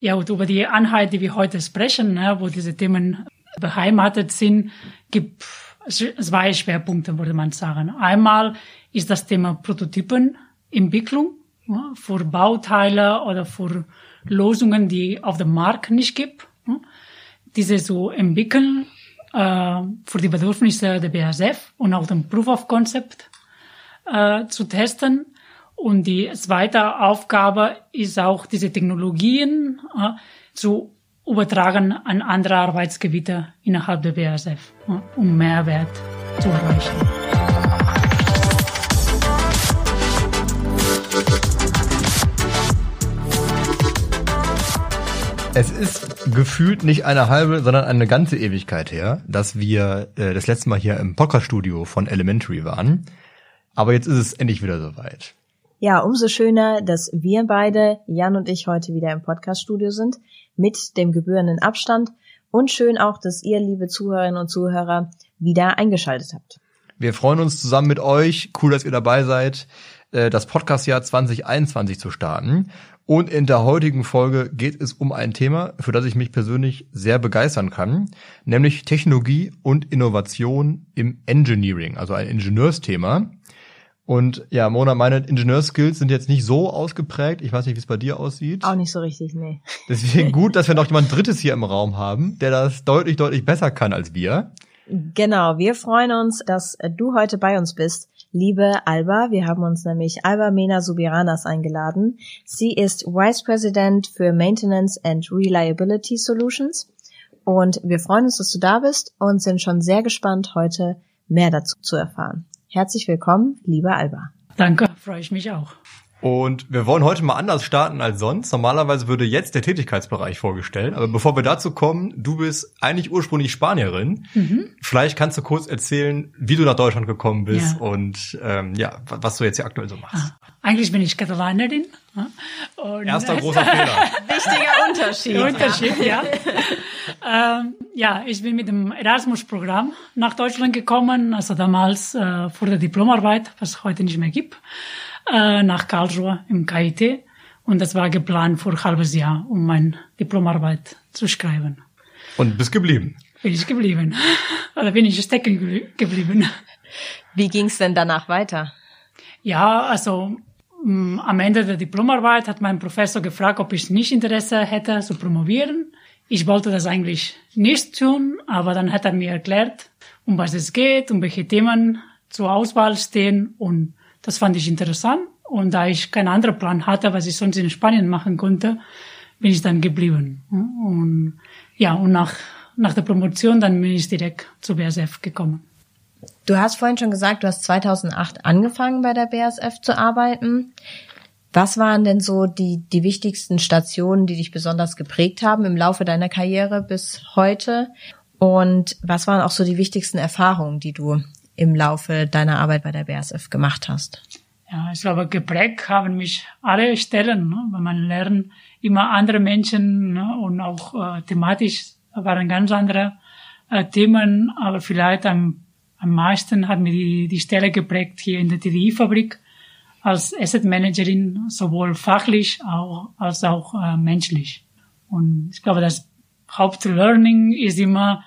Ja, und über die Einheit, die wir heute sprechen, ne, wo diese Themen beheimatet sind, gibt zwei Schwerpunkte, würde man sagen. Einmal ist das Thema Prototypenentwicklung ja, für Bauteile oder für Lösungen, die auf dem Markt nicht gibt. Ja. Diese zu entwickeln äh, für die Bedürfnisse der BASF und auch den Proof of Concept äh, zu testen. Und die zweite Aufgabe ist auch diese Technologien äh, zu übertragen an andere Arbeitsgebiete innerhalb der BASF, äh, um Mehrwert zu erreichen. Es ist gefühlt nicht eine halbe, sondern eine ganze Ewigkeit her, dass wir äh, das letzte Mal hier im Podcast-Studio von Elementary waren. Aber jetzt ist es endlich wieder soweit. Ja, umso schöner, dass wir beide, Jan und ich, heute wieder im Podcast-Studio sind, mit dem gebührenden Abstand. Und schön auch, dass ihr, liebe Zuhörerinnen und Zuhörer, wieder eingeschaltet habt. Wir freuen uns zusammen mit euch, cool, dass ihr dabei seid, äh, das Podcastjahr 2021 zu starten. Und in der heutigen Folge geht es um ein Thema, für das ich mich persönlich sehr begeistern kann, nämlich Technologie und Innovation im Engineering, also ein Ingenieursthema. Und ja, Mona, meine Ingenieurskills sind jetzt nicht so ausgeprägt. Ich weiß nicht, wie es bei dir aussieht. Auch nicht so richtig, nee. Deswegen gut, dass wir noch jemand Drittes hier im Raum haben, der das deutlich, deutlich besser kann als wir. Genau, wir freuen uns, dass du heute bei uns bist. Liebe Alba, wir haben uns nämlich Alba Mena Subiranas eingeladen. Sie ist Vice President für Maintenance and Reliability Solutions. Und wir freuen uns, dass du da bist und sind schon sehr gespannt, heute mehr dazu zu erfahren. Herzlich willkommen, liebe Alba. Danke, freue ich mich auch. Und wir wollen heute mal anders starten als sonst. Normalerweise würde jetzt der Tätigkeitsbereich vorgestellt. Aber bevor wir dazu kommen, du bist eigentlich ursprünglich Spanierin. Mhm. Vielleicht kannst du kurz erzählen, wie du nach Deutschland gekommen bist ja. und ähm, ja, was du jetzt hier aktuell so machst. Ah, eigentlich bin ich Katalanerin. Und Erster großer Fehler. Wichtiger Unterschied. Unterschied, ja. ähm, ja, ich bin mit dem Erasmus-Programm nach Deutschland gekommen, also damals äh, vor der Diplomarbeit, was es heute nicht mehr gibt äh, nach Karlsruhe im KIT. Und das war geplant für ein halbes Jahr, um meine Diplomarbeit zu schreiben. Und bist geblieben? Bin ich geblieben. Oder bin ich stecken geblieben. Wie ging es denn danach weiter? Ja, also mh, mm, am Ende der Diplomarbeit hat mein Professor gefragt, ob ich nicht Interesse hätte zu promovieren. Ich wollte das eigentlich nicht tun, aber dann hat er mir erklärt, um was es geht, um welche Themen zur Auswahl stehen und das fand ich interessant. Und da ich keinen anderen Plan hatte, was ich sonst in Spanien machen konnte, bin ich dann geblieben. Und ja, und nach, nach der Promotion dann bin ich direkt zu BASF gekommen. Du hast vorhin schon gesagt, du hast 2008 angefangen bei der BASF zu arbeiten. Was waren denn so die, die wichtigsten Stationen, die dich besonders geprägt haben im Laufe deiner Karriere bis heute? Und was waren auch so die wichtigsten Erfahrungen, die du im Laufe deiner Arbeit bei der BASF gemacht hast? Ja, ich glaube, geprägt haben mich alle Stellen, ne? weil man lernt immer andere Menschen ne? und auch äh, thematisch waren ganz andere äh, Themen, aber vielleicht am, am meisten hat mir die, die Stelle geprägt hier in der TDI-Fabrik als Asset Managerin, sowohl fachlich auch, als auch äh, menschlich. Und ich glaube, das Hauptlearning ist immer,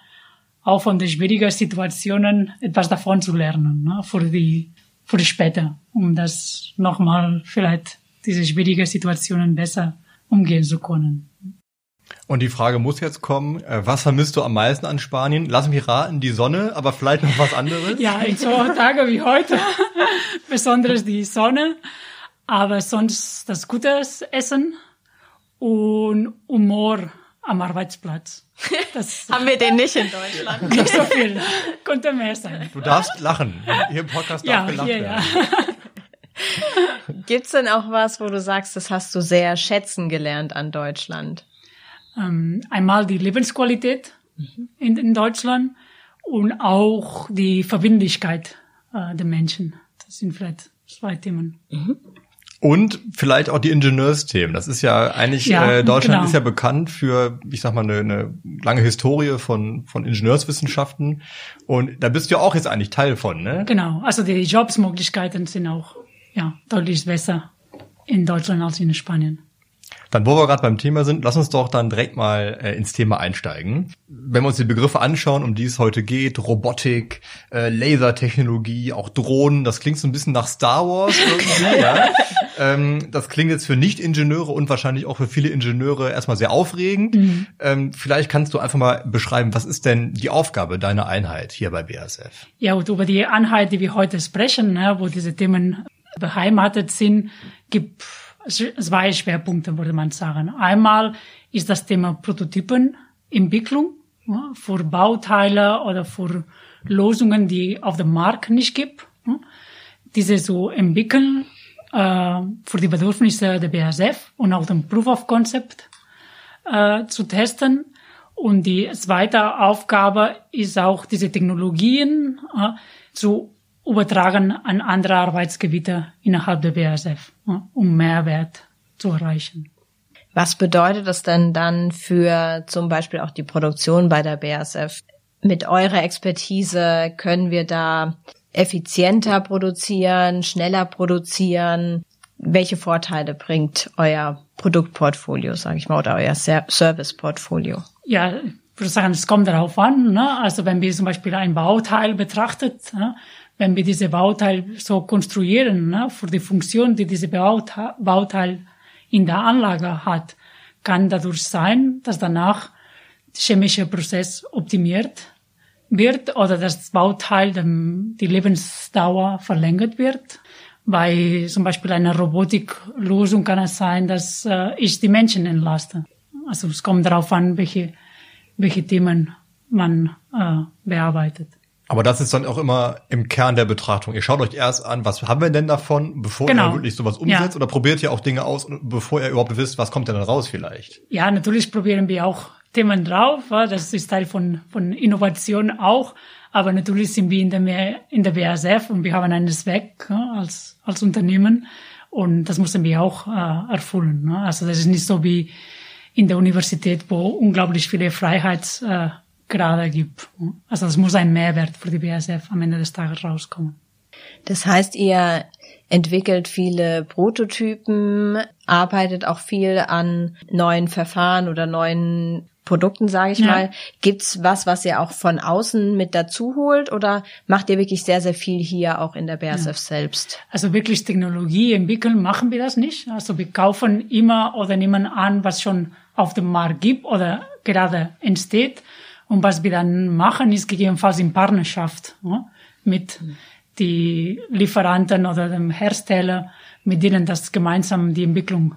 auch von den schwierigen Situationen etwas davon zu lernen, ne, für die, für die später, um das nochmal vielleicht diese schwierigen Situationen besser umgehen zu können. Und die Frage muss jetzt kommen, äh, was vermisst du am meisten an Spanien? Lass mich raten, die Sonne, aber vielleicht noch was anderes? ja, in so Tagen wie heute, besonders die Sonne, aber sonst das gute Essen und Humor am Arbeitsplatz. Das Haben wir den nicht in Deutschland? Nicht so viel. Könnte mehr sein. Du darfst lachen. Hier im Podcast darf ja, gelacht hier, werden. Ja. Gibt's denn auch was, wo du sagst, das hast du sehr schätzen gelernt an Deutschland? Ähm, einmal die Lebensqualität mhm. in, in, Deutschland und auch die Verbindlichkeit äh, der Menschen. Das sind vielleicht zwei Themen. Mhm. Und vielleicht auch die Ingenieursthemen. Das ist ja eigentlich, ja, äh, Deutschland genau. ist ja bekannt für, ich sag mal, eine, eine lange Historie von, von Ingenieurswissenschaften. Und da bist du ja auch jetzt eigentlich Teil von, ne? Genau. Also die Jobsmöglichkeiten sind auch, ja, deutlich besser in Deutschland als in Spanien. Dann, wo wir gerade beim Thema sind, lass uns doch dann direkt mal äh, ins Thema einsteigen. Wenn wir uns die Begriffe anschauen, um die es heute geht, Robotik, äh, Lasertechnologie, auch Drohnen, das klingt so ein bisschen nach Star Wars irgendwie, ja. Ähm, das klingt jetzt für Nicht-Ingenieure und wahrscheinlich auch für viele Ingenieure erstmal sehr aufregend. Mhm. Ähm, vielleicht kannst du einfach mal beschreiben, was ist denn die Aufgabe deiner Einheit hier bei BASF? Ja, und über die Einheit, die wir heute sprechen, ne, wo diese Themen beheimatet sind, gibt zwei Schwerpunkte, würde man sagen. Einmal ist das Thema Prototypenentwicklung ja, für Bauteile oder für Lösungen, die auf dem Markt nicht gibt. Ja. Diese zu entwickeln für die Bedürfnisse der BASF und auch den Proof of Concept äh, zu testen. Und die zweite Aufgabe ist auch diese Technologien äh, zu übertragen an andere Arbeitsgebiete innerhalb der BASF, um Mehrwert zu erreichen. Was bedeutet das denn dann für zum Beispiel auch die Produktion bei der BASF? Mit eurer Expertise können wir da effizienter produzieren, schneller produzieren? Welche Vorteile bringt euer Produktportfolio, sage ich mal, oder euer Serviceportfolio? Ja, ich würde sagen, es kommt darauf an. Ne? Also wenn wir zum Beispiel ein Bauteil betrachtet, ne? wenn wir diese Bauteil so konstruieren, ne, für die Funktion, die diese Bauteil in der Anlage hat, kann dadurch sein, dass danach der chemische Prozess optimiert wird oder das Bauteil dem, die Lebensdauer verlängert wird. Bei zum Beispiel einer Robotiklösung kann es sein, dass äh, ich die Menschen entlaste. Also es kommt darauf an, welche, welche Themen man äh, bearbeitet. Aber das ist dann auch immer im Kern der Betrachtung. Ihr schaut euch erst an, was haben wir denn davon, bevor genau. ihr wirklich sowas umsetzt, ja. oder probiert ihr auch Dinge aus, bevor ihr überhaupt wisst, was kommt denn dann raus vielleicht? Ja, natürlich probieren wir auch Themen drauf. Das ist Teil von, von Innovation auch. Aber natürlich sind wir in der, in der BASF und wir haben ein Netzwerk als, als Unternehmen. Und das müssen wir auch äh, erfüllen. Ne? Also das ist nicht so wie in der Universität, wo unglaublich viele Freiheits, äh, gibt. Also es muss ein Mehrwert für die BASF am Ende des Tages rauskommen. Das heißt, ihr entwickelt viele Prototypen, arbeitet auch viel an neuen Verfahren oder neuen Produkten, sage ich ja. mal. Gibt's was, was ihr auch von außen mit dazu holt oder macht ihr wirklich sehr, sehr viel hier auch in der BASF ja. selbst? Also wirklich Technologie entwickeln machen wir das nicht. Also wir kaufen immer oder nehmen an, was schon auf dem Markt gibt oder gerade entsteht und was wir dann machen, ist gegebenenfalls in Partnerschaft ja, mit mhm. die Lieferanten oder dem Hersteller, mit denen das gemeinsam die Entwicklung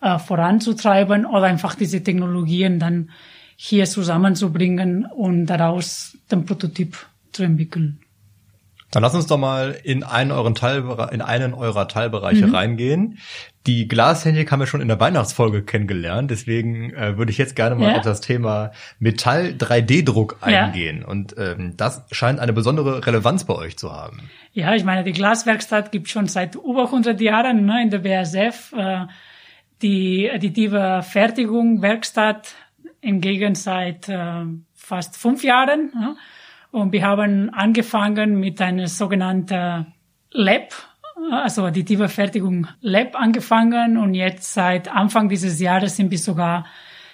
äh, voranzutreiben oder einfach diese Technologien dann hier zusammenzubringen und daraus den Prototyp zu entwickeln. Dann lass uns doch mal in einen, euren Teilbere in einen eurer Teilbereiche mhm. reingehen. Die Glastechnik haben wir schon in der Weihnachtsfolge kennengelernt, deswegen äh, würde ich jetzt gerne mal ja. auf das Thema Metall 3D-Druck eingehen. Ja. Und ähm, das scheint eine besondere Relevanz bei euch zu haben. Ja, ich meine, die Glaswerkstatt gibt schon seit über 100 Jahren ne, in der BASF. Äh, die additive Fertigung Werkstatt hingegen seit äh, fast fünf Jahren. Ne? Und wir haben angefangen mit einer sogenannten Lab, also additive Fertigung Lab angefangen und jetzt seit Anfang dieses Jahres sind wir sogar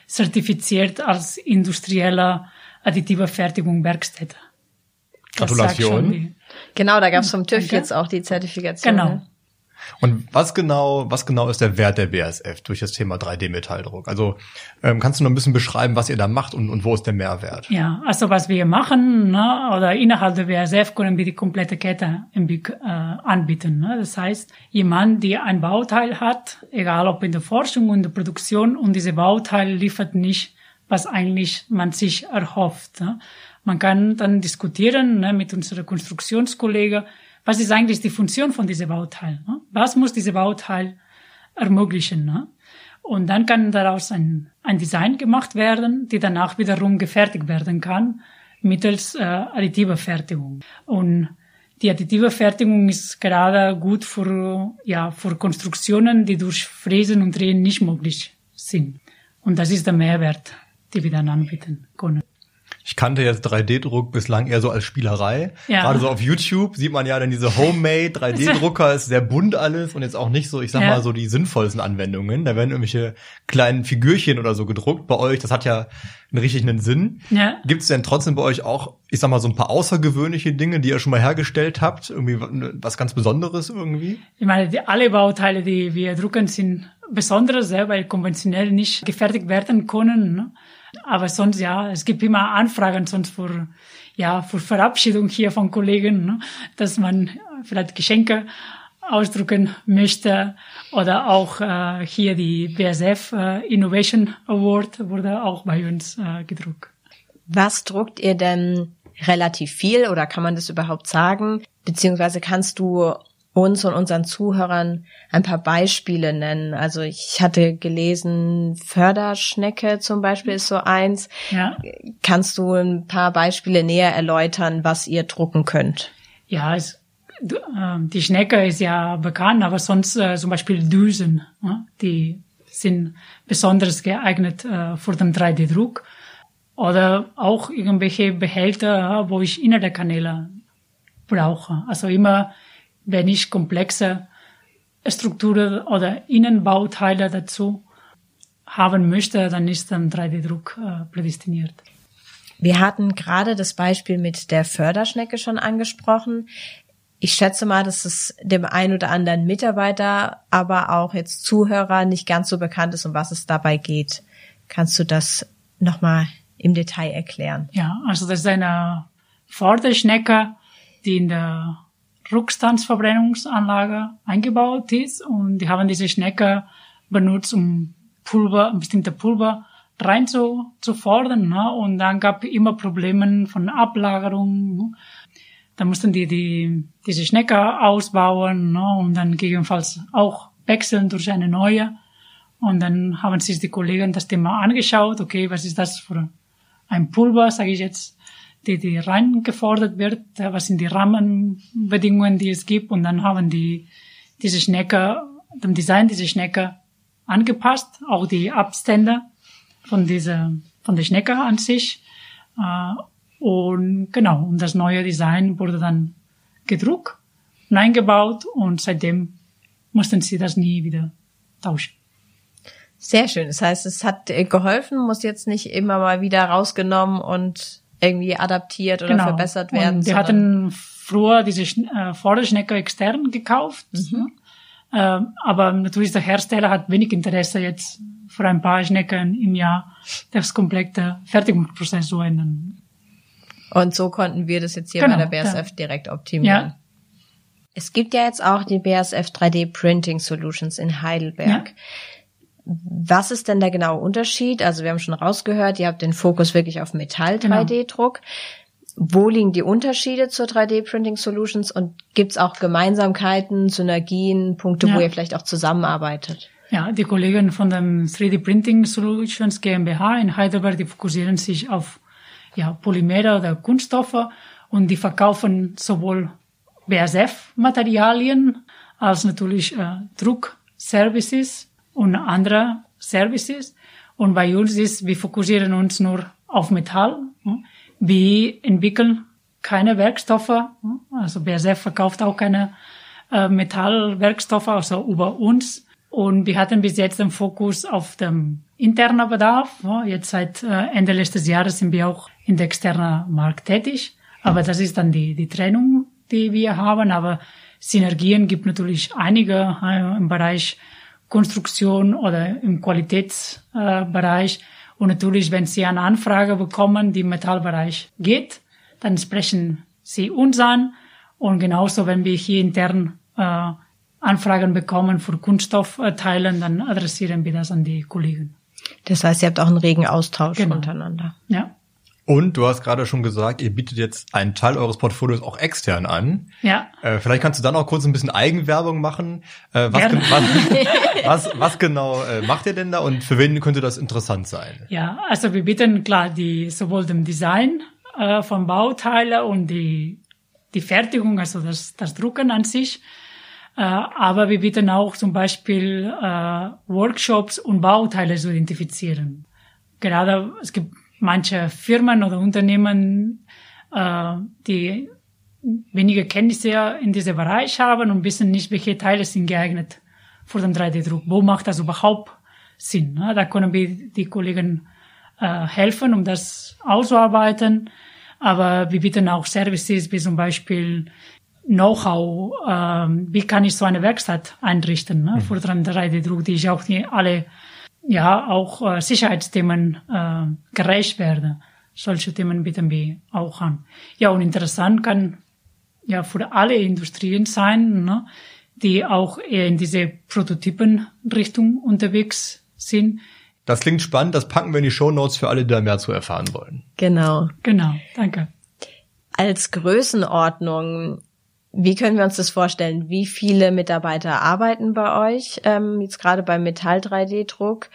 zertifiziert als industrielle additive Fertigung Werkstätte. Gratulation. Genau, da gab es vom TÜV Danke. jetzt auch die Zertifikation. Genau. Ne? Und was genau, was genau ist der Wert der BASF durch das Thema 3D-Metalldruck? Also ähm, kannst du noch ein bisschen beschreiben, was ihr da macht und, und wo ist der Mehrwert? Ja, also was wir machen, ne, oder innerhalb der BASF können wir die komplette Kette äh, anbieten. Ne? Das heißt, jemand, der ein Bauteil hat, egal ob in der Forschung und der Produktion, und diese Bauteil liefert nicht, was eigentlich man sich erhofft. Ne? Man kann dann diskutieren ne, mit unseren Konstruktionskollegen, was ist eigentlich die Funktion von diesem Bauteil? Ne? Was muss dieses Bauteil ermöglichen? Ne? Und dann kann daraus ein, ein Design gemacht werden, die danach wiederum gefertigt werden kann mittels äh, additiver Fertigung. Und die additive Fertigung ist gerade gut für, ja, für Konstruktionen, die durch Fräsen und Drehen nicht möglich sind. Und das ist der Mehrwert, den wir dann anbieten können. Ich kannte jetzt 3D-Druck bislang eher so als Spielerei. Ja. Gerade so auf YouTube sieht man ja dann diese Homemade 3D-Drucker, ist sehr bunt alles und jetzt auch nicht so, ich sag Ja. mal so die sinnvollsten Anwendungen. Da werden irgendwelche kleinen Figürchen oder so gedruckt. Bei euch, das hat ja einen richtigen Sinn. Ja. Gibt es denn trotzdem bei euch auch, ich sag mal, so ein paar außergewöhnliche Dinge, die ihr schon mal hergestellt habt? Irgendwie was ganz Besonderes irgendwie? Ich meine, die, alle Bauteile, die wir drucken, sind Besonderes, ja, weil konventionell nicht gefertigt werden können. Ne? Aber sonst ja, es gibt immer Anfragen sonst für, ja, für Verabschiedung hier von Kollegen, ne? dass man vielleicht Geschenke ausdrucken möchte oder auch äh, hier die BSF äh, Innovation Award wurde auch bei uns äh, gedruckt. Was druckt ihr denn relativ viel oder kann man das überhaupt sagen? Beziehungsweise kannst du uns und unseren Zuhörern ein paar Beispiele nennen? Also ich hatte gelesen, Förderschnecke zum Beispiel ist so eins. Ja. Kannst du ein paar Beispiele näher erläutern, was ihr drucken könnt? Ja, es, du, äh, die Schnecke ist ja bekannt, aber sonst äh, zum Beispiel Düsen, ja, die sind besonders geeignet äh, für den 3D-Druck. Oder auch irgendwelche Behälter, ja, wo ich innere Kanäle brauche. Also immer, wenn ich komplexe Strukturen oder Innenbauteile dazu haben möchte, dann ist dann 3D-Druck äh, prädestiniert. Wir hatten gerade das Beispiel mit der Förderschnecke schon angesprochen. Ich schätze mal, dass es dem einen oder anderen Mitarbeiter, aber auch jetzt Zuhörer nicht ganz so bekannt ist, um was es dabei geht. Kannst du das nochmal im Detail erklären? Ja, also das ist eine Förderschnecke, die in der Rückstandsverbrennungsanlage eingebaut ist und die haben diese Schnecke benutzt, um Pulver, bestimmte Pulver rein zu, zu fordern. Ne? Und dann gab immer Probleme von Ablagerung. Da mussten die, die diese Schnecke ausbauen ne? und dann gegebenenfalls auch wechseln durch eine neue. Und dann haben sich die Kollegen das Thema angeschaut. Okay, was ist das für ein Pulver, sage ich jetzt, die, die reingefordert wird, was sind die Rahmenbedingungen, die es gibt. Und dann haben die diese Schnecke, dem Design dieser Schnecke angepasst, auch die Abstände von dieser, von der Schnecke an sich. Äh, Und genau, und das neue Design wurde dann gedruckt und eingebaut und seitdem mussten sie das nie wieder tauschen. Sehr schön. Das heißt, es hat äh, geholfen, muss jetzt nicht immer mal wieder rausgenommen und irgendwie adaptiert oder verbessert werden. Genau. Und wir hatten früher diese äh, Vorderschnecke extern gekauft. Mhm. Ähm, aber natürlich der Hersteller hat wenig Interesse jetzt für ein paar Schnecken im Jahr das komplette Fertigungsprozess zu ändern. Und so konnten wir das jetzt hier Genau, bei der BSF ja. direkt optimieren. Ja. Es gibt ja jetzt auch die BSF 3D Printing Solutions in Heidelberg. Was ist denn der genaue Unterschied? Also wir haben schon rausgehört, ihr habt den Fokus wirklich auf Genau. Metall-3D-Druck. Wo liegen die Unterschiede zur 3D Printing Solutions und gibt es auch Gemeinsamkeiten, Synergien, Punkte, wo Ja. ihr vielleicht auch zusammenarbeitet? Ja, die Kollegen von dem 3D Printing Solutions GmbH in Heidelberg, die fokussieren sich auf ja, Polymere oder Kunststoffe und die verkaufen sowohl BASF-Materialien als natürlich äh, Druckservices und andere Services. Und bei uns ist, wir fokussieren uns nur auf Metall. Wir entwickeln keine Werkstoffe. Also BASF verkauft auch keine äh, Metallwerkstoffe, also über uns. Und wir hatten bis jetzt den Fokus auf dem internen Bedarf. Jetzt seit äh, Ende letztes Jahres sind wir auch in der externen Markt tätig. Aber das ist dann die, die Trennung, die wir haben. Aber Synergien gibt natürlich einige äh, im Bereich Konstruktion oder im Qualitätsbereich. Und natürlich, wenn Sie eine Anfrage bekommen, die im Metallbereich geht, dann sprechen Sie uns an. Und genauso, wenn wir hier intern äh, Anfragen bekommen für Kunststoffteilen, dann adressieren wir das an die Kollegen. Das heißt, ihr habt auch einen regen Austausch Genau. untereinander. Ja, Und du hast gerade schon gesagt, ihr bietet jetzt einen Teil eures Portfolios auch extern an. ja. Äh, vielleicht kannst du dann auch kurz ein bisschen Eigenwerbung machen. Äh, was, gen- was, was, was genau äh, macht ihr denn da und für wen könnte das interessant sein? Ja, also wir bieten klar die sowohl dem Design äh, von Bauteilen und die die Fertigung, also das das Drucken an sich, äh, aber wir bieten auch zum Beispiel äh, Workshops und Bauteile zu identifizieren. Gerade es gibt manche Firmen oder Unternehmen, äh, die weniger Kenntnisse in diesem Bereich haben und wissen nicht, welche Teile sind geeignet für den 3D-Druck. Wo macht das überhaupt Sinn? Ne? Da können wir die Kollegen äh, helfen, um das auszuarbeiten. Aber wir bieten auch Services wie zum Beispiel Know-how, äh, wie kann ich so eine Werkstatt einrichten ne, mhm. für den 3D-Druck, die ich auch die alle ja auch äh, Sicherheitsthemen äh, gerecht werde. Solche Themen bieten wir auch an. Ja, und interessant kann ja für alle Industrien sein, ne, die auch eher in diese Prototypenrichtung unterwegs sind. Das klingt spannend, das packen wir in die Show Notes für alle, die da mehr zu erfahren wollen. Genau. Genau, danke. Als Größenordnung, wie können wir uns das vorstellen? Wie viele Mitarbeiter arbeiten bei euch, ähm, jetzt gerade beim Metall-3D-Druck?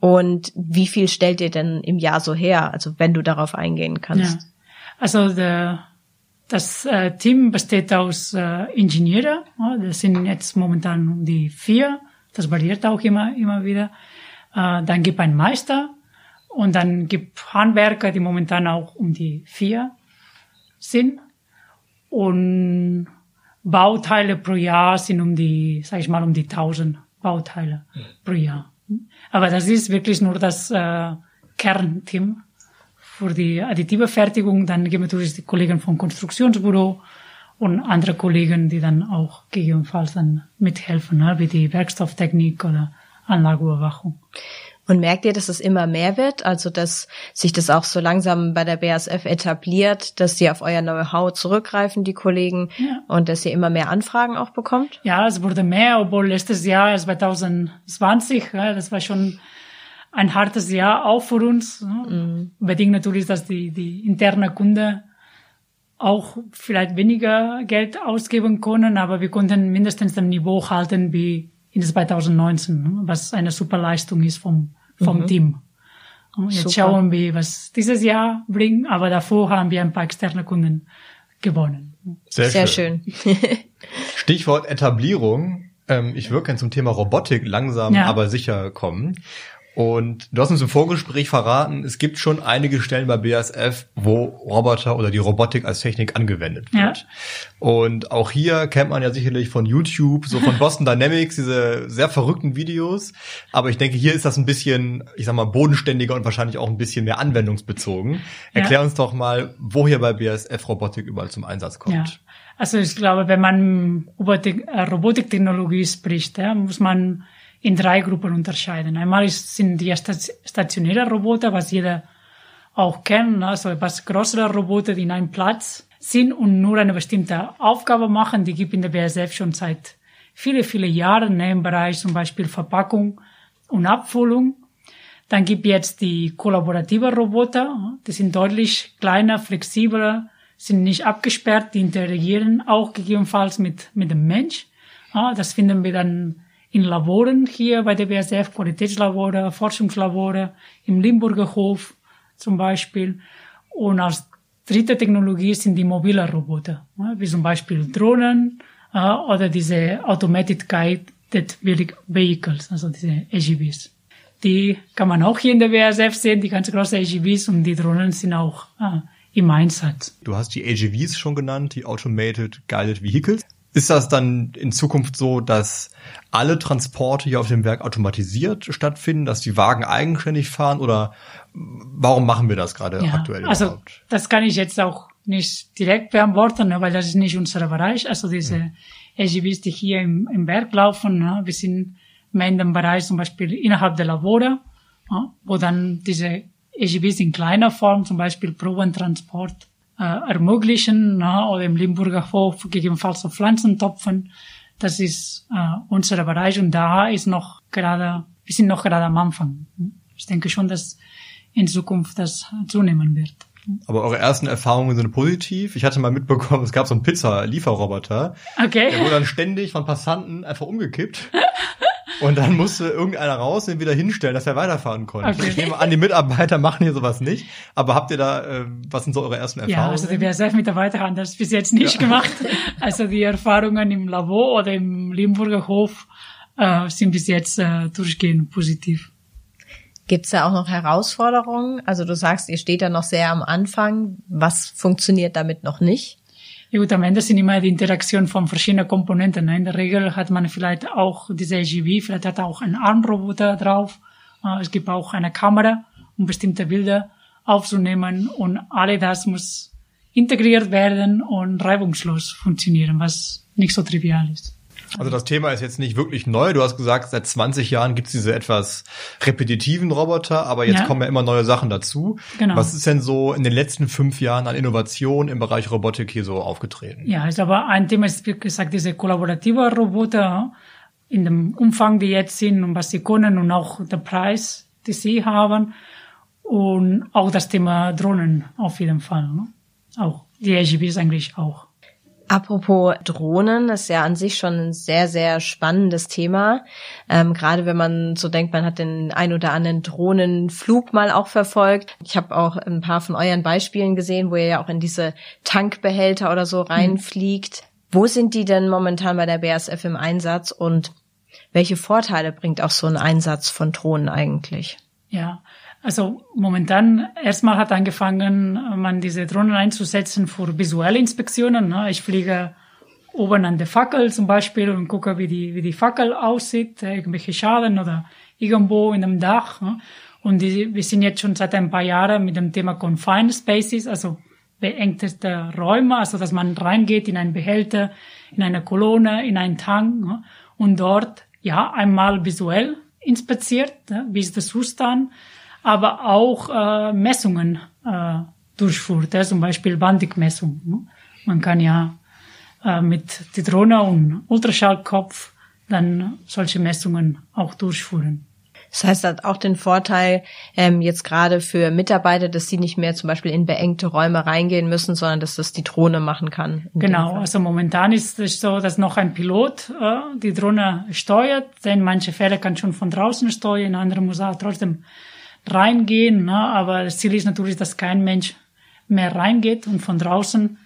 Und wie viel stellt ihr denn im Jahr so her? Also wenn du darauf eingehen kannst. Ja. Also der, das äh, Team besteht aus äh, Ingenieure. Ja, das sind jetzt momentan um die vier. Das variiert auch immer, immer wieder. Äh, dann gibt ein Meister und dann gibt Handwerker, die momentan auch um die vier sind. Und Bauteile pro Jahr sind um die, sag ich mal, um die tausend Bauteile pro Jahr. Aber das ist wirklich nur das äh, Kernteam für die additive Fertigung. Dann gibt es die Kollegen vom Konstruktionsbüro und andere Kollegen, die dann auch gegebenenfalls dann mithelfen, ne, wie die Werkstofftechnik oder Anlageüberwachung. Und merkt ihr, dass es immer mehr wird? Also, dass sich das auch so langsam bei der BASF etabliert, dass sie auf euer Know-how zurückgreifen, die Kollegen, ja. und dass ihr immer mehr Anfragen auch bekommt? Ja, es wurde mehr, obwohl letztes Jahr, 2020, das war schon ein hartes Jahr auch für uns. Mhm. Bedingt natürlich, dass die, die interne Kunde auch vielleicht weniger Geld ausgeben können, aber wir konnten mindestens das Niveau halten wie in 2019, was eine super Leistung ist vom, vom mhm. Team. Und jetzt super. schauen wir, was dieses Jahr bringt, aber davor haben wir ein paar externe Kunden gewonnen. Sehr, Sehr schön. schön. Stichwort Etablierung. Ähm, ich würde gerne zum Thema Robotik langsam, ja. aber sicher kommen. Und du hast uns im Vorgespräch verraten, es gibt schon einige Stellen bei BASF, wo Roboter oder die Robotik als Technik angewendet wird. Ja. Und auch hier kennt man ja sicherlich von YouTube, so von Boston Dynamics, diese sehr verrückten Videos. Aber ich denke, hier ist das ein bisschen, ich sag mal, bodenständiger und wahrscheinlich auch ein bisschen mehr anwendungsbezogen. Erklär ja. uns doch mal, wo hier bei BASF Robotik überall zum Einsatz kommt. Ja. Also ich glaube, wenn man über die äh, Robotiktechnologie spricht, ja, muss man in drei Gruppen unterscheiden. Einmal sind die stationären Roboter, was jeder auch kennt, also etwas größere Roboter, die in einem Platz sind und nur eine bestimmte Aufgabe machen. Die gibt in der BSF schon seit viele, viele Jahren ne, im Bereich zum Beispiel Verpackung und Abfüllung. Dann gibt jetzt die kollaborative Roboter, die sind deutlich kleiner, flexibler, sind nicht abgesperrt, die interagieren auch gegebenenfalls mit, mit dem Mensch. Das finden wir dann in Laboren hier bei der BSF, Qualitätslabore, Forschungslabore, im Limburger Hof zum Beispiel. Und als dritte Technologie sind die mobilen Roboter, wie zum Beispiel Drohnen äh, oder diese Automated Guided Vehicles, also diese AGVs. Die kann man auch hier in der BSF sehen, die ganz großen AGVs und die Drohnen sind auch äh, im Einsatz. Du hast die AGVs schon genannt, die Automated Guided Vehicles. Ist das dann in Zukunft so, dass alle Transporte hier auf dem Werk automatisiert stattfinden, dass die Wagen eigenständig fahren oder warum machen wir das gerade ja, aktuell also überhaupt? Also das kann ich jetzt auch nicht direkt beantworten, ne, weil das ist nicht unser Bereich. Also diese hm. SUVs, die hier im, im Werk laufen, ne, wir sind mehr in dem Bereich zum Beispiel innerhalb der Labore, ne, wo dann diese SUVs in kleiner Form, zum Beispiel Probentransport ermöglichen na, oder im Limburger Hof gegebenenfalls auf Pflanzentopfen. Das ist äh, unser Bereich und da ist noch gerade, wir sind noch gerade am Anfang. Ich denke schon, dass in Zukunft das zunehmen wird. Aber eure ersten Erfahrungen sind positiv. Ich hatte mal mitbekommen, es gab so einen Pizza-Lieferroboter. Okay. Der wurde dann ständig von Passanten einfach umgekippt. Und dann musste irgendeiner raus und ihn wieder hinstellen, dass er weiterfahren konnte. Okay. Ich nehme an, die Mitarbeiter machen hier sowas nicht. Aber habt ihr da, äh, was sind so eure ersten Erfahrungen? Ja, also die BSF-Mitarbeiter haben das bis jetzt nicht ja. gemacht. Also die Erfahrungen im Labor oder im Limburger Hof äh, sind bis jetzt äh, durchgehend positiv. Gibt's da auch noch Herausforderungen? Also du sagst, ihr steht da noch sehr am Anfang. Was funktioniert damit noch nicht? Ja gut, am Ende sind immer die Interaktion von verschiedenen Komponenten. Ne? In der Regel hat man vielleicht auch diese AGV, vielleicht hat auch einen Armroboter drauf. Äh, es gibt auch eine Kamera, um bestimmte Bilder aufzunehmen und alle das muss integriert werden und reibungslos funktionieren, was nicht so trivial ist. Also das Thema ist jetzt nicht wirklich neu. Du hast gesagt, seit 20 Jahren gibt es diese etwas repetitiven Roboter, aber jetzt ja. kommen ja immer neue Sachen dazu. Genau. Was ist denn so in den letzten fünf Jahren an Innovation im Bereich Robotik hier so aufgetreten? Ja, ist aber ein Thema ist, wie gesagt, diese kollaborative Roboter in dem Umfang, die jetzt sind und was sie können und auch der Preis, die sie haben. Und auch das Thema Drohnen auf jeden Fall. Ne? Auch die AGVs eigentlich auch. Apropos Drohnen, das ist ja an sich schon ein sehr, sehr spannendes Thema. Ähm, gerade wenn man so denkt, man hat den ein oder anderen Drohnenflug mal auch verfolgt. Ich habe auch ein paar von euren Beispielen gesehen, wo ihr ja auch in diese Tankbehälter oder so reinfliegt. Mhm. Wo sind die denn momentan bei der BASF im Einsatz und welche Vorteile bringt auch so ein Einsatz von Drohnen eigentlich? Ja, also momentan erstmal hat angefangen, man diese Drohnen einzusetzen für visuelle Inspektionen. Ne? Ich fliege oben an der Fackel zum Beispiel und gucke, wie die, wie die Fackel aussieht, äh, irgendwelche Schaden oder irgendwo in dem Dach. Ne? Und die, wir sind jetzt schon seit ein paar Jahren mit dem Thema Confined Spaces, also beengteste Räume, also dass man reingeht in einen Behälter, in eine Kolonne, in einen Tank ne? und dort ja einmal visuell inspiziert, wie ist der Zustand, aber auch äh, Messungen äh, durchführt, ja, zum Beispiel Bandikmessung. Ne? Man kann ja äh, mit die Drohne und Ultraschallkopf dann solche Messungen auch durchführen. Das heißt, das hat auch den Vorteil, ähm, jetzt gerade für Mitarbeiter, dass sie nicht mehr zum Beispiel in beengte Räume reingehen müssen, sondern dass das die Drohne machen kann. Genau, also momentan ist es so, dass noch ein Pilot äh, die Drohne steuert, denn manche Fälle kann schon von draußen steuern, andere muss auch trotzdem reingehen. Ne? Aber das Ziel ist natürlich, dass kein Mensch mehr reingeht und von draußen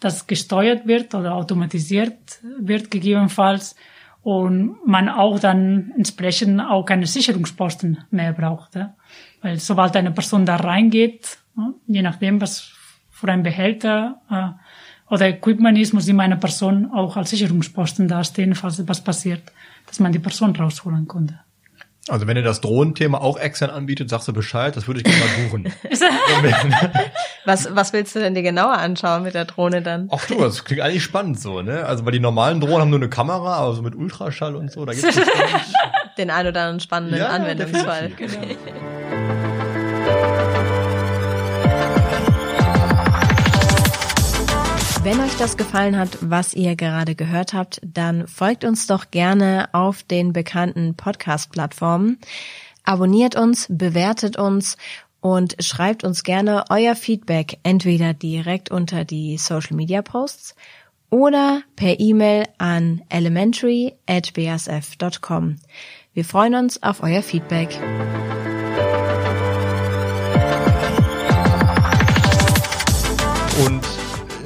das gesteuert wird oder automatisiert wird gegebenenfalls und man auch dann entsprechend auch keine Sicherungsposten mehr braucht. Ja? Weil sobald eine Person da reingeht, ne, je nachdem, was für ein Behälter äh, oder Equipment ist, muss immer eine Person auch als Sicherungsposten dastehen, falls etwas passiert, dass man die Person rausholen konnte. Also wenn ihr das Drohnenthema auch extern anbietet, sagst du Bescheid, das würde ich gerne mal buchen. was, was willst du denn dir genauer anschauen mit der Drohne dann? Ach du, das klingt eigentlich spannend so, ne? Also weil die normalen Drohnen haben nur eine Kamera, aber so mit Ultraschall und so, da gibt's den ein oder anderen spannenden ja, Anwendungsfall. Genau. Wenn euch das gefallen hat, was ihr gerade gehört habt, dann folgt uns doch gerne auf den bekannten Podcast-Plattformen. Abonniert uns, bewertet uns und schreibt uns gerne euer Feedback entweder direkt unter die Social Media Posts oder per E-Mail an elementary at bsf.com. Wir freuen uns auf euer Feedback.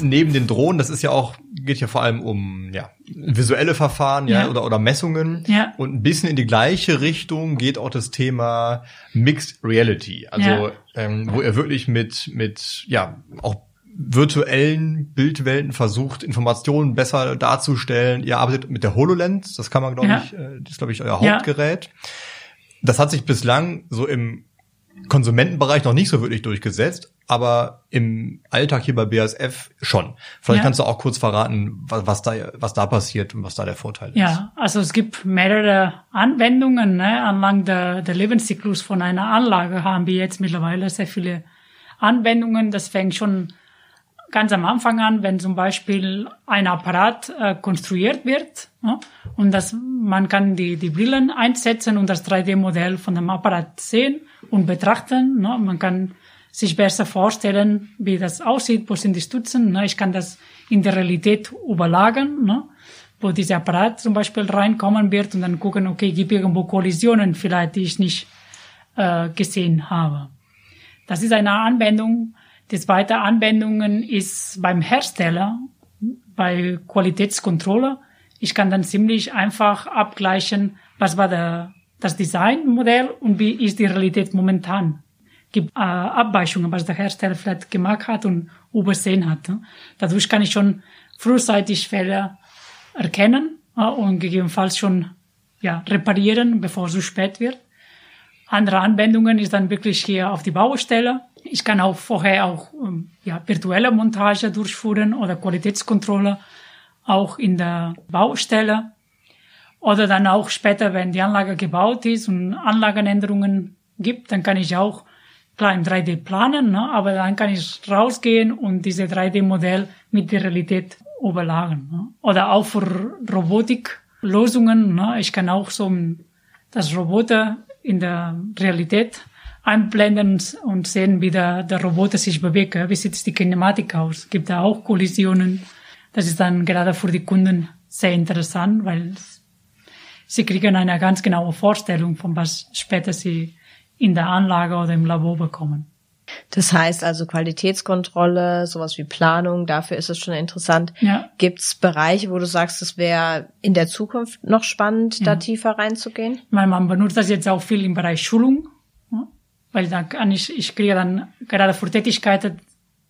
Neben den Drohnen, das ist ja auch, geht ja vor allem um ja, visuelle Verfahren ja, ja. Oder, oder Messungen. Ja. Und ein bisschen in die gleiche Richtung geht auch das Thema Mixed Reality. Also ja. ähm, wo er wirklich mit, mit ja, auch virtuellen Bildwelten versucht, Informationen besser darzustellen. Ihr arbeitet mit der HoloLens, das kann man, glaube ja. ich, äh, das ist, glaube ich, euer Hauptgerät. Das hat sich bislang so im Konsumentenbereich noch nicht so wirklich durchgesetzt, aber im Alltag hier bei BASF schon. Vielleicht ja. kannst du auch kurz verraten, was, was, da, was da passiert und was da der Vorteil ist. Ja, also es gibt mehrere Anwendungen. Ne? Anlang der, der Lebenszyklus von einer Anlage haben wir jetzt mittlerweile sehr viele Anwendungen. Das fängt schon ganz am Anfang an, wenn zum Beispiel ein Apparat äh, konstruiert wird ja, und das, man kann die, die Brillen einsetzen und das 3D-Modell von dem Apparat sehen und betrachten. Ne? Man kann sich besser vorstellen, wie das aussieht, wo sind die Stützen. Ne? Ich kann das in der Realität überlagern, ne? wo dieser Apparat zum Beispiel reinkommen wird und dann gucken, okay, gibt irgendwo Kollisionen vielleicht, die ich nicht äh, gesehen habe. Das ist eine Anwendung. Die zweite Anwendung ist beim Hersteller, bei Qualitätskontrolle. Ich kann dann ziemlich einfach abgleichen, was war der das Designmodell und wie ist die Realität momentan. Abweichungen, was der Hersteller vielleicht gemacht hat und übersehen hat. Dadurch kann ich schon frühzeitig Fehler erkennen und gegebenenfalls schon ja, reparieren, bevor es zu spät wird. Andere Anwendungen ist dann wirklich hier auf die Baustelle. Ich kann auch vorher auch ähm, ja, virtuelle Montage durchführen oder Qualitätskontrolle auch in der Baustelle. Oder dann auch später, wenn die Anlage gebaut ist und Anlagenänderungen gibt, dann kann ich auch klar im 3D planen, ne? aber dann kann ich rausgehen und diese 3D-Modell mit der Realität überlagen. Ne? Oder auch für Robotik-Lösungen. Ne? Ich kann auch so das Roboter in der Realität einblenden und sehen, wie der, der Roboter sich bewegt. Wie sieht die Kinematik aus? Gibt da auch Kollisionen? Das ist dann gerade für die Kunden sehr interessant, weil sie kriegen eine ganz genaue Vorstellung von was später sie in der Anlage oder im Labor bekommen. Das heißt also Qualitätskontrolle, sowas wie Planung, dafür ist es schon interessant. Ja. Gibt es Bereiche, wo du sagst, es wäre in der Zukunft noch spannend, ja. da tiefer reinzugehen? Weil man benutzt das jetzt auch viel im Bereich Schulung, weil da kann ich, ich kriege dann gerade für Tätigkeiten,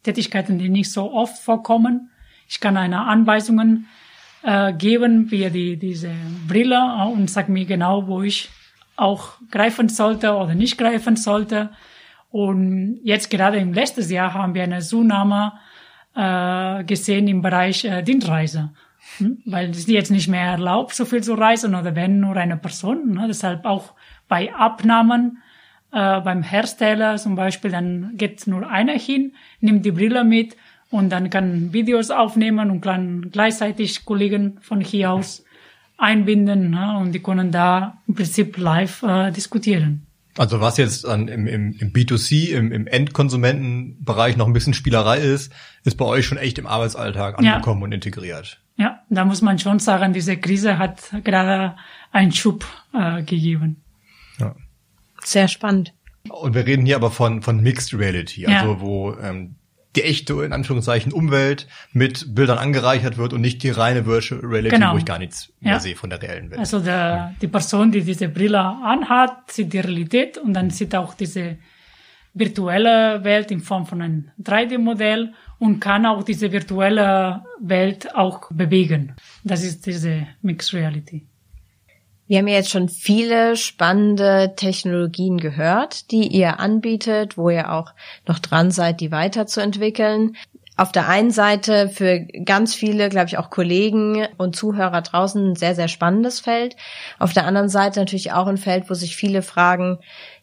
Tätigkeiten, die nicht so oft vorkommen, ich kann eine Anweisungen äh, geben via die, diese Brille äh, und sag mir genau, wo ich auch greifen sollte oder nicht greifen sollte. Und jetzt gerade im letzten Jahr haben wir eine Zunahme äh, gesehen im Bereich äh, Dienstreise. Hm? Weil es ist jetzt nicht mehr erlaubt, so viel zu reisen oder wenn nur eine Person. Ne? Deshalb auch bei Abnahmen äh, beim Hersteller zum Beispiel, dann geht nur einer hin, nimmt die Brille mit und dann kann Videos aufnehmen und kann gleichzeitig Kollegen von hier aus einbinden ne? und die können da im Prinzip live äh, diskutieren. Also was jetzt an, im, im, im B2C, im, im Endkonsumentenbereich noch ein bisschen Spielerei ist, ist bei euch schon echt im Arbeitsalltag angekommen ja. und integriert. Ja, da muss man schon sagen, diese Krise hat gerade einen Schub äh, gegeben. Ja. Sehr spannend. Und wir reden hier aber von, von Mixed Reality, also ja. wo ähm, die echte, in Anführungszeichen, Umwelt mit Bildern angereichert wird und nicht die reine Virtual Reality, genau. wo ich gar nichts mehr ja. sehe von der reellen Welt. Also der, die Person, die diese Brille anhat, sieht die Realität und dann sieht auch diese virtuelle Welt in Form von einem 3D-Modell und kann auch diese virtuelle Welt auch bewegen. Das ist diese Mixed Reality. Wir haben ja jetzt schon viele spannende Technologien gehört, die ihr anbietet, wo ihr auch noch dran seid, die weiterzuentwickeln. Auf der einen Seite für ganz viele, glaube ich, auch Kollegen und Zuhörer draußen ein sehr, sehr spannendes Feld. Auf der anderen Seite natürlich auch ein Feld, wo sich viele fragen,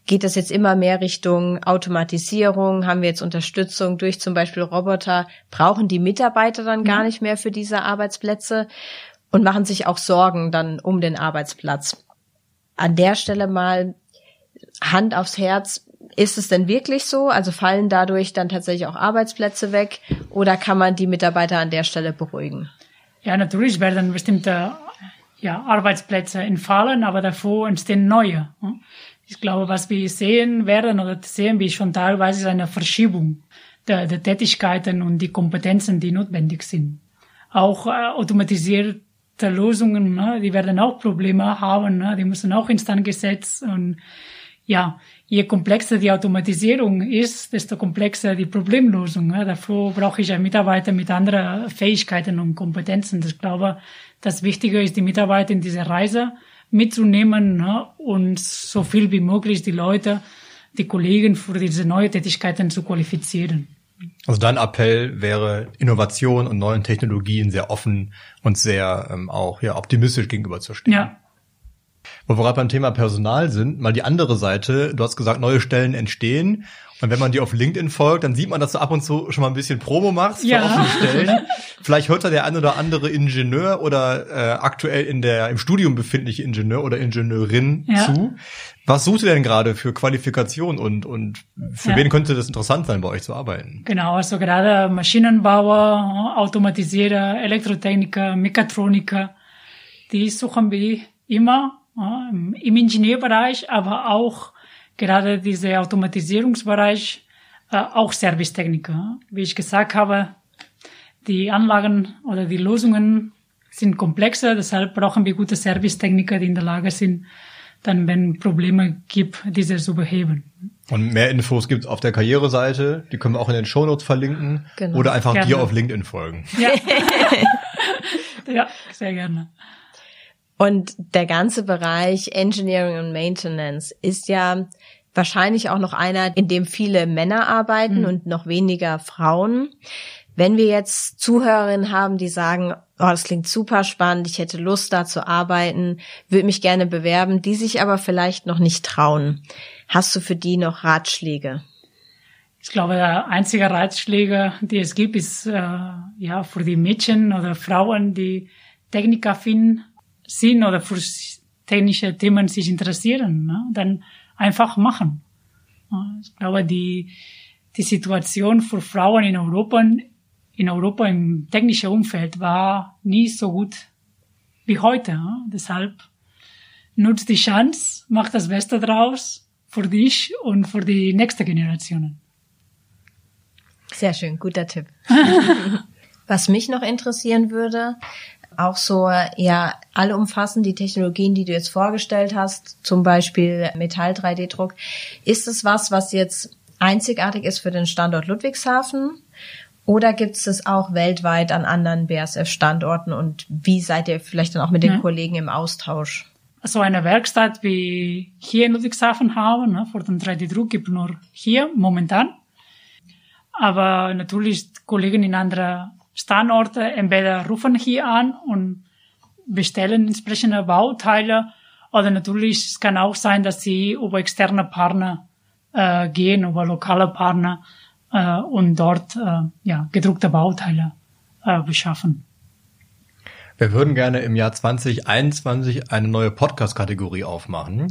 geht das jetzt immer mehr Richtung Automatisierung? Haben wir jetzt Unterstützung durch zum Beispiel Roboter? Brauchen die Mitarbeiter dann gar nicht mehr für diese Arbeitsplätze? Und machen sich auch Sorgen dann um den Arbeitsplatz. An der Stelle mal Hand aufs Herz. Ist es denn wirklich so? Also fallen dadurch dann tatsächlich auch Arbeitsplätze weg oder kann man die Mitarbeiter an der Stelle beruhigen? Ja, natürlich werden bestimmte ja, Arbeitsplätze entfallen, aber davor entstehen neue. Ich glaube, was wir sehen werden oder sehen wir schon teilweise ist eine Verschiebung der, der Tätigkeiten und die Kompetenzen, die notwendig sind. Auch äh, automatisiert der Lösungen, ne? die werden auch Probleme haben, ne? die müssen auch instand gesetzt und ja, je komplexer die Automatisierung ist, desto komplexer die Problemlösung. Ne? Dafür brauche ich einen Mitarbeiter mit anderen Fähigkeiten und Kompetenzen. Das glaube, das Wichtige ist, die Mitarbeiter in diese Reise mitzunehmen ne? und so viel wie möglich die Leute, die Kollegen für diese neuen Tätigkeiten zu qualifizieren. Also dein Appell wäre, Innovation und neuen Technologien sehr offen und sehr ähm, auch ja, optimistisch gegenüberzustehen. Ja. Wo wir gerade beim Thema Personal sind, mal die andere Seite. Du hast gesagt, neue Stellen entstehen. Und wenn man dir auf LinkedIn folgt, dann sieht man, dass du ab und zu schon mal ein bisschen Promo machst für ja. offene Stellen. Vielleicht hört da der ein oder andere Ingenieur oder äh, aktuell in der im Studium befindliche Ingenieur oder Ingenieurin ja. zu. Was sucht ihr denn gerade für Qualifikation und, und für ja. wen könnte das interessant sein, bei euch zu arbeiten? Genau, also gerade Maschinenbauer, Automatisierer, Elektrotechniker, Mechatroniker, die suchen wir immer im Ingenieurbereich, aber auch gerade dieser Automatisierungsbereich, äh, auch Servicetechniker. Wie ich gesagt habe, die Anlagen oder die Lösungen sind komplexer, deshalb brauchen wir gute Servicetechniker, die in der Lage sind, dann wenn Probleme gibt, diese zu beheben. Und mehr Infos gibt's auf der Karriereseite, die können wir auch in den Shownotes verlinken Genau. oder einfach Gerne. dir auf LinkedIn folgen. Ja, ja sehr gerne. Und der ganze Bereich Engineering und Maintenance ist ja wahrscheinlich auch noch einer, in dem viele Männer arbeiten und noch weniger Frauen. Wenn wir jetzt Zuhörerinnen haben, die sagen, oh, das klingt super spannend, ich hätte Lust da zu arbeiten, würde mich gerne bewerben, die sich aber vielleicht noch nicht trauen. Hast du für die noch Ratschläge? Ich glaube, der einzige Ratschläge, die es gibt, ist äh, ja für die Mädchen oder Frauen, die technikaffin sind oder für technische Themen sich interessieren, ne? dann einfach machen. Ich glaube, die die Situation für Frauen in Europa in Europa im technischen Umfeld war nie so gut wie heute. Ja? Deshalb nutzt die Chance, mach das Beste draus für dich und für die nächste Generationen. Sehr schön, guter Tipp. Was mich noch interessieren würde, auch so ja allumfassend die Technologien, die du jetzt vorgestellt hast, zum Beispiel Metall-3D-Druck, ist es was, was jetzt einzigartig ist für den Standort Ludwigshafen? Oder gibt es das auch weltweit an anderen BASF-Standorten und wie seid ihr vielleicht dann auch mit den Ja. Kollegen im Austausch? so eine Werkstatt wie hier in Ludwigshafen haben, ne, für den 3D-Druck gibt nur hier momentan. Aber natürlich Kollegen in anderen Standorten entweder rufen hier an und bestellen entsprechende Bauteile oder natürlich es kann auch sein, dass sie über externe Partner äh, gehen, über lokale Partner äh, und dort äh, ja, gedruckte Bauteile äh, beschaffen. Wir würden gerne im Jahr 2021 eine neue Podcast-Kategorie aufmachen.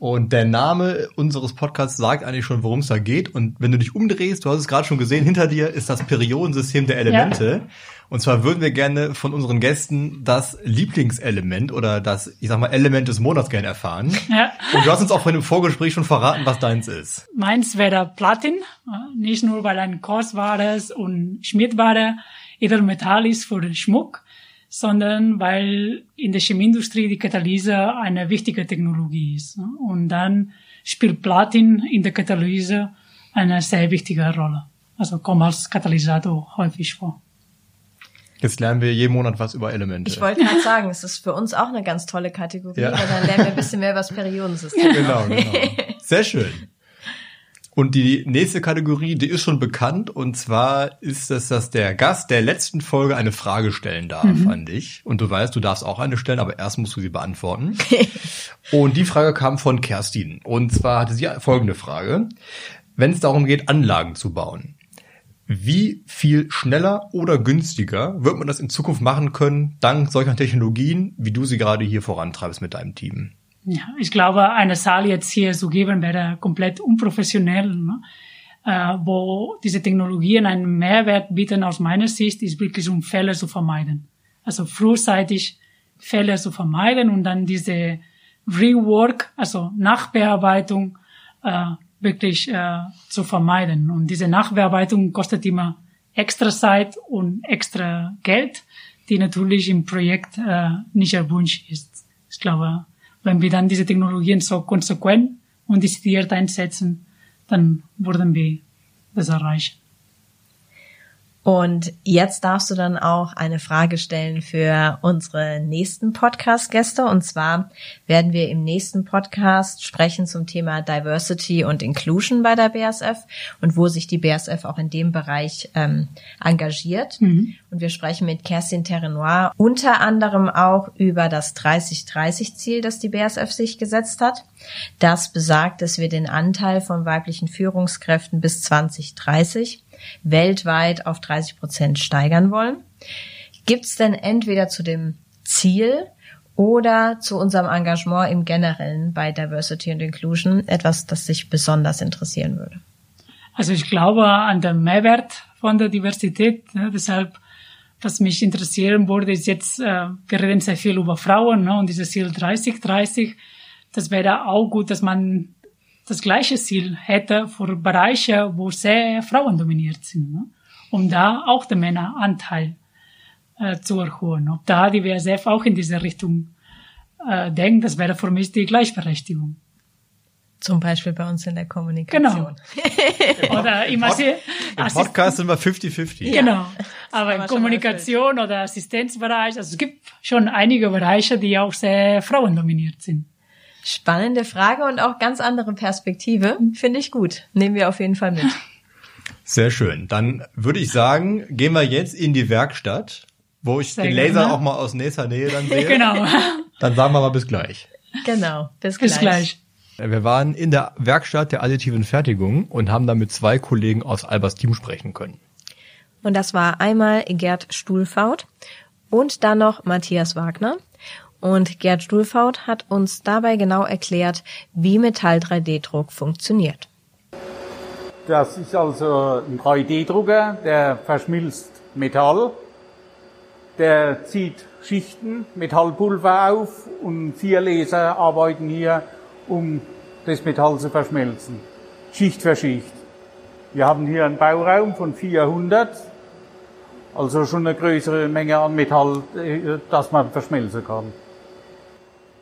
Und der Name unseres Podcasts sagt eigentlich schon, worum es da geht. Und wenn du dich umdrehst, du hast es gerade schon gesehen, hinter dir ist das Periodensystem der Elemente. Und zwar würden wir gerne von unseren Gästen das Lieblingselement oder das, ich sag mal, Element des Monats gerne erfahren. Ja. Und du hast uns auch von dem Vorgespräch schon verraten, was deins ist. Meins wäre Platin, äh, nicht nur weil ein kostbares und schmiedbare Edelmetall ist für den Schmuck, sondern weil in der Chemieindustrie die Katalyse eine wichtige Technologie ist. Und dann spielt Platin in der Katalyse eine sehr wichtige Rolle. Also kommt als Katalysator häufig vor. Jetzt lernen wir jeden Monat was über Elemente. Ich wollte gerade sagen, es ist für uns auch eine ganz tolle Kategorie, Ja. weil dann lernen wir ein bisschen mehr über das Periodensystem. Genau, genau. Sehr schön. Und die nächste Kategorie, die ist schon bekannt, und zwar ist es, dass der Gast der letzten Folge eine Frage stellen darf an dich. Und du weißt, du darfst auch eine stellen, aber erst musst du sie beantworten. und die Frage kam von Kerstin. Und zwar hatte sie folgende Frage. Wenn es darum geht, Anlagen zu bauen, wie viel schneller oder günstiger wird man das in Zukunft machen können, dank solcher Technologien, wie du sie gerade hier vorantreibst mit deinem Team? Ja, ich glaube, eine Zahl jetzt hier zu geben wäre komplett unprofessionell. Ne? Äh, wo diese Technologien einen Mehrwert bieten aus meiner Sicht, ist wirklich um Fälle zu vermeiden. Also frühzeitig Fälle zu vermeiden und dann diese Rework, also Nachbearbeitung, äh, wirklich äh, zu vermeiden. Und diese Nachbearbeitung kostet immer extra Zeit und extra Geld, die natürlich im Projekt äh, nicht erwünscht ist. Ich glaube, wenn wir dann diese Technologien so konsequent und dezidiert einsetzen, dann würden wir das erreichen. Und jetzt darfst du dann auch eine Frage stellen für unsere nächsten Podcast-Gäste. Und zwar werden wir im nächsten Podcast sprechen zum Thema Diversity und Inclusion bei der BASF und wo sich die BASF auch in dem Bereich ähm, engagiert. Und wir sprechen mit Kerstin Terrenoir unter anderem auch über das 30-30-Ziel, das die BASF sich gesetzt hat. Das besagt, dass wir den Anteil von weiblichen Führungskräften bis 2030 weltweit auf 30 Prozent steigern wollen. Gibt es denn entweder zu dem Ziel oder zu unserem Engagement im Generellen bei Diversity and Inclusion etwas, das sich besonders interessieren würde? Also ich glaube an den Mehrwert von der Diversität. Ne? Deshalb, was mich interessieren würde, ist jetzt, äh, wir reden sehr viel über Frauen ne? und dieses Ziel 30-30. Das wäre auch gut, dass man das gleiche Ziel hätte für Bereiche, wo sehr Frauen dominiert sind, ne? um da auch den Männeranteil äh, zu erhöhen. Ob da die WSF auch in diese Richtung äh, denke, das wäre für mich die Gleichberechtigung. Zum Beispiel bei uns in der Kommunikation. Genau. oder im, Assi Im Podcast sind wir 50-50. Genau. Ja, Aber in Kommunikation oder Assistenzbereich, also es gibt schon einige Bereiche, die auch sehr frauendominiert sind. Spannende Frage und auch ganz andere Perspektive. Finde ich gut. Nehmen wir auf jeden Fall mit. Sehr schön. Dann würde ich sagen, gehen wir jetzt in die Werkstatt, wo ich Sehr den Laser gerne. auch mal aus nächster Nähe dann sehe. genau. Dann sagen wir mal bis gleich. Genau, bis gleich. Bis gleich. Wir waren in der Werkstatt der additiven Fertigung und haben da mit zwei Kollegen aus Albers Team sprechen können. Und das war einmal Gerd Stuhlfaut und dann noch Matthias Wagner. Und Gerd Stuhlfaut hat uns dabei genau erklärt, wie Metall-3D-Druck funktioniert. Das ist also ein 3D-Drucker, der verschmilzt Metall, der zieht Schichten Metallpulver auf und vier Laser arbeiten hier um das Metall zu verschmelzen. Schicht für Schicht. Wir haben hier einen Bauraum von 400, also schon eine größere Menge an Metall, äh, das man verschmelzen kann.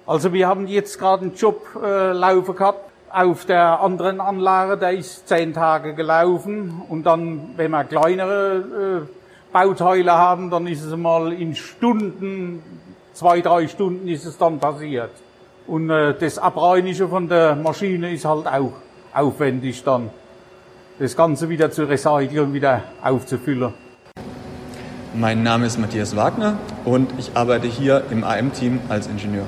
Also wir haben jetzt gerade einen Job äh, laufen gehabt auf der anderen Anlage, der ist zehn Tage gelaufen und dann, wenn wir kleinere äh, Bauteile haben, dann ist es mal in Stunden, zwei, drei Stunden ist es dann passiert. Und äh, das Abreinigen von der Maschine ist halt auch aufwendig dann. Das Ganze wieder zu recyceln wieder aufzufüllen. Mein Name ist Matthias Wagner und ich arbeite hier im AM-Team als Ingenieur.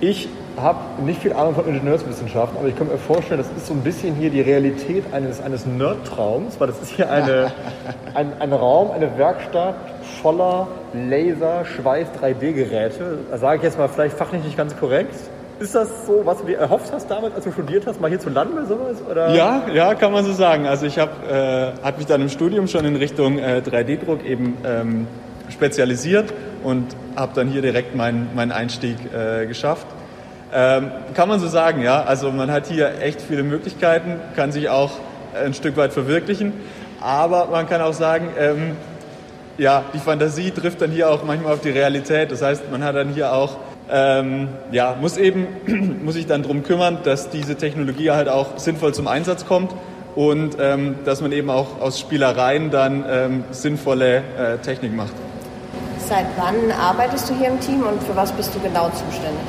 Ich habe nicht viel Ahnung von Ingenieurswissenschaften, aber ich kann mir vorstellen, das ist so ein bisschen hier die Realität eines, eines Nerd-Traums, weil das ist hier eine, ein, ein Raum, eine Werkstatt voller Laser, Schweiß, 3D-Geräte. Da sage ich jetzt mal vielleicht fachlich nicht ganz korrekt. Ist das so, was du dir erhofft hast damit, als du studiert hast, mal hier zu landen oder sowas? Oder? Ja, ja, kann man so sagen. Also ich habe äh, hab mich dann im Studium schon in Richtung äh, 3D-Druck eben ähm, spezialisiert und habe dann hier direkt meinen mein Einstieg äh, geschafft. Ähm, kann man so sagen, ja. Also man hat hier echt viele Möglichkeiten, kann sich auch ein Stück weit verwirklichen. Aber man kann auch sagen, ähm, ja, die Fantasie trifft dann hier auch manchmal auf die Realität. Das heißt, man hat dann hier auch, ähm, ja, muss eben, muss sich dann darum kümmern, dass diese Technologie halt auch sinnvoll zum Einsatz kommt und ähm, dass man eben auch aus Spielereien dann ähm, sinnvolle äh, Technik macht. Seit wann arbeitest du hier im Team und für was bist du genau zuständig?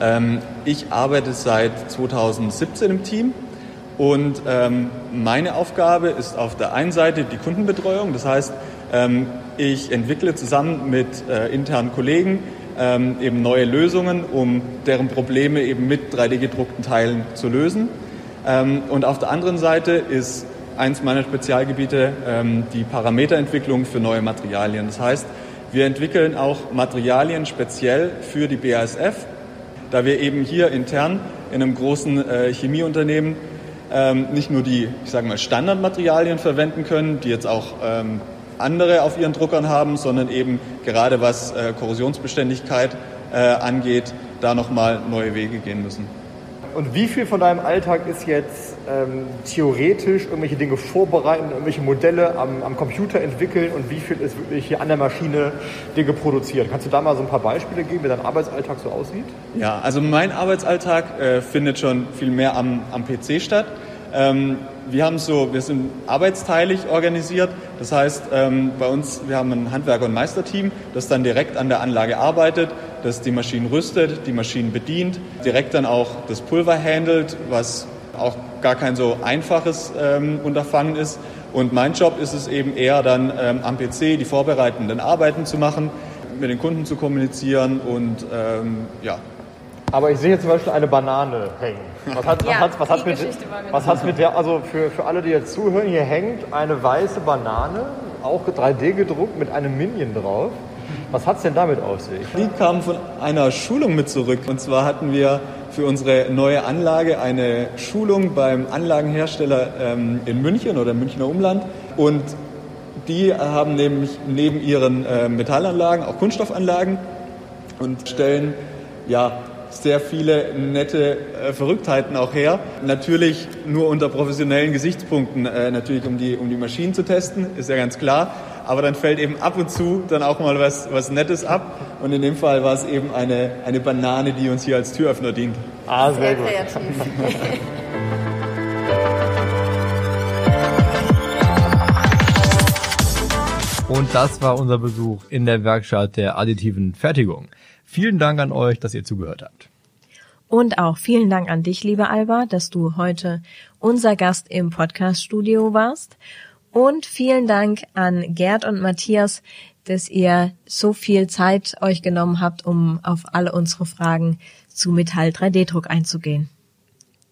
Ähm, ich arbeite seit 2017 im Team und ähm, meine Aufgabe ist auf der einen Seite die Kundenbetreuung. Das heißt, ähm, ich entwickle zusammen mit äh, internen Kollegen ähm, eben neue Lösungen, um deren Probleme eben mit 3D-gedruckten Teilen zu lösen. Ähm, und auf der anderen Seite ist eins meiner Spezialgebiete die Parameterentwicklung für neue Materialien. Das heißt, wir entwickeln auch Materialien speziell für die BASF, da wir eben hier intern in einem großen äh, Chemieunternehmen nicht nur die, ich sage mal, Standardmaterialien verwenden können, die jetzt auch andere auf ihren Druckern haben, sondern eben gerade was äh, Korrosionsbeständigkeit äh, angeht, da nochmal neue Wege gehen müssen. Und wie viel von deinem Alltag ist jetzt ähm, theoretisch irgendwelche Dinge vorbereiten, irgendwelche Modelle am, am, Computer entwickeln und wie viel ist wirklich hier an der Maschine Dinge produziert? Kannst du da mal so ein paar Beispiele geben, wie dein Arbeitsalltag so aussieht? Ja, also mein Arbeitsalltag äh, findet schon viel mehr am, am PC statt. Ähm, wir haben so, wir sind arbeitsteilig organisiert. Das heißt, ähm, bei uns, wir haben ein Handwerker- und Meisterteam, das dann direkt an der Anlage arbeitet, das die Maschinen rüstet, die Maschinen bedient, direkt dann auch das Pulver handelt, was auch gar kein so einfaches ähm, Unterfangen ist. Und mein Job ist es eben eher dann ähm, am PC die vorbereitenden Arbeiten zu machen, mit den Kunden zu kommunizieren und ähm, ja. Aber ich sehe jetzt zum Beispiel eine Banane hängen. Was hat, ja, was, was, hat mit, was hat mit der, also für, für alle, die jetzt zuhören, hier hängt eine weiße Banane, auch 3D gedruckt mit einem Minion drauf. Was hat es denn damit auf sich? Die kamen von einer Schulung mit zurück. Und zwar hatten wir für unsere neue Anlage eine Schulung beim Anlagenhersteller ähm, in München oder im Münchner Umland. Und die haben nämlich neben ihren äh, Metallanlagen auch Kunststoffanlagen und stellen ja, sehr viele nette äh, Verrücktheiten auch her. Natürlich nur unter professionellen Gesichtspunkten, äh, natürlich um die, um die Maschinen zu testen, ist ja ganz klar. aber dann fällt eben ab und zu dann auch mal was, was Nettes ab. Und in dem Fall war es eben eine, eine Banane, die uns hier als Türöffner dient. Ah, sehr, Sehr gut. kreativ. Und das war unser Besuch in der Werkstatt der additiven Fertigung. Vielen Dank an euch, dass ihr zugehört habt. Und auch vielen Dank an dich, liebe Alba, dass du heute unser Gast im Podcast-Studio warst. Und vielen Dank an Gerd und Matthias, dass ihr so viel Zeit euch genommen habt, um auf alle unsere Fragen zu Metall 3D-Druck einzugehen.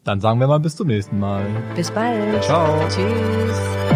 Dann sagen wir mal bis zum nächsten Mal. Bis bald. Ciao. Tschüss.